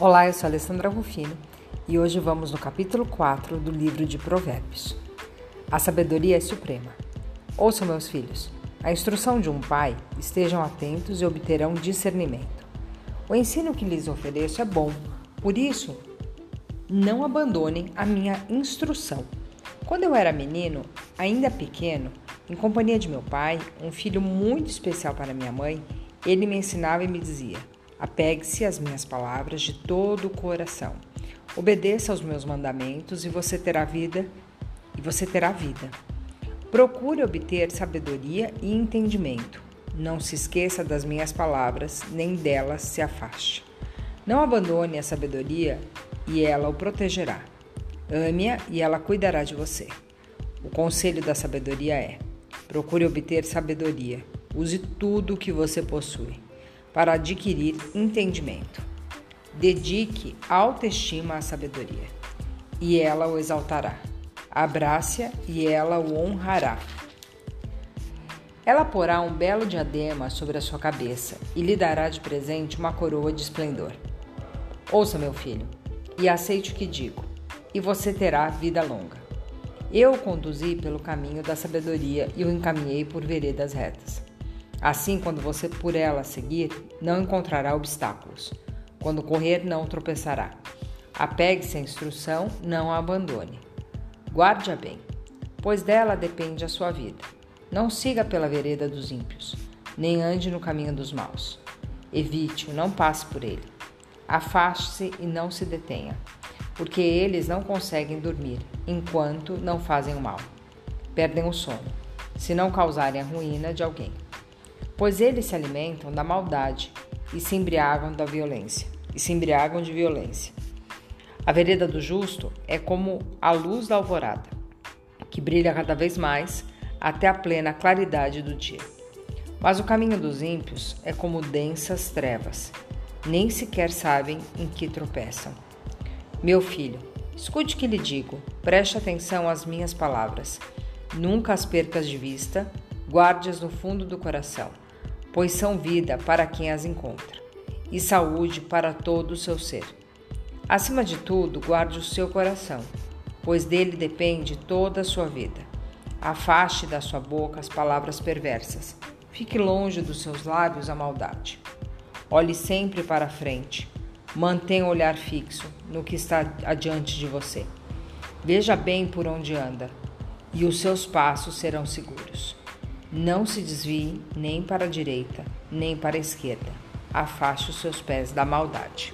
Olá, eu sou Alessandra Rufino e hoje vamos no capítulo 4 do livro de Provérbios. A sabedoria é suprema. Ouçam, meus filhos, a instrução de um pai, estejam atentos e obterão discernimento. O ensino que lhes ofereço é bom, por isso, não abandonem a minha instrução. Quando eu era menino, ainda pequeno, em companhia de meu pai, um filho muito especial para minha mãe, ele me ensinava e me dizia: Apegue-se às minhas palavras de todo o coração. Obedeça aos meus mandamentos e você terá vida, e você terá vida. Procure obter sabedoria e entendimento. Não se esqueça das minhas palavras, nem delas se afaste. Não abandone a sabedoria e ela o protegerá. Ame-a e ela cuidará de você. O conselho da sabedoria é: procure obter sabedoria. Use tudo o que você possui para adquirir entendimento. Dedique autoestima à sabedoria, e ela o exaltará. Abrace-a e ela o honrará. Ela porá um belo diadema sobre a sua cabeça e lhe dará de presente uma coroa de esplendor. Ouça, meu filho, e aceite o que digo, e você terá vida longa. Eu o conduzi pelo caminho da sabedoria e o encaminhei por veredas retas. Assim, quando você por ela seguir, não encontrará obstáculos. Quando correr, não tropeçará. Apegue-se à instrução, não a abandone. Guarde-a bem, pois dela depende a sua vida. Não siga pela vereda dos ímpios, nem ande no caminho dos maus. Evite-o, não passe por ele. Afaste-se e não se detenha, porque eles não conseguem dormir enquanto não fazem o mal. Perdem o sono, se não causarem a ruína de alguém pois eles se alimentam da maldade e se embriagam da violência, e se embriagam de violência. A vereda do justo é como a luz da alvorada, que brilha cada vez mais até a plena claridade do dia. Mas o caminho dos ímpios é como densas trevas, nem sequer sabem em que tropeçam. Meu filho, escute o que lhe digo, preste atenção às minhas palavras. Nunca as percas de vista, guarde-as no fundo do coração pois são vida para quem as encontra, e saúde para todo o seu ser. Acima de tudo, guarde o seu coração, pois dele depende toda a sua vida. Afaste da sua boca as palavras perversas, fique longe dos seus lábios a maldade. Olhe sempre para a frente, mantenha o olhar fixo no que está adiante de você. Veja bem por onde anda, e os seus passos serão seguros. Não se desvie nem para a direita, nem para a esquerda. Afaste os seus pés da maldade.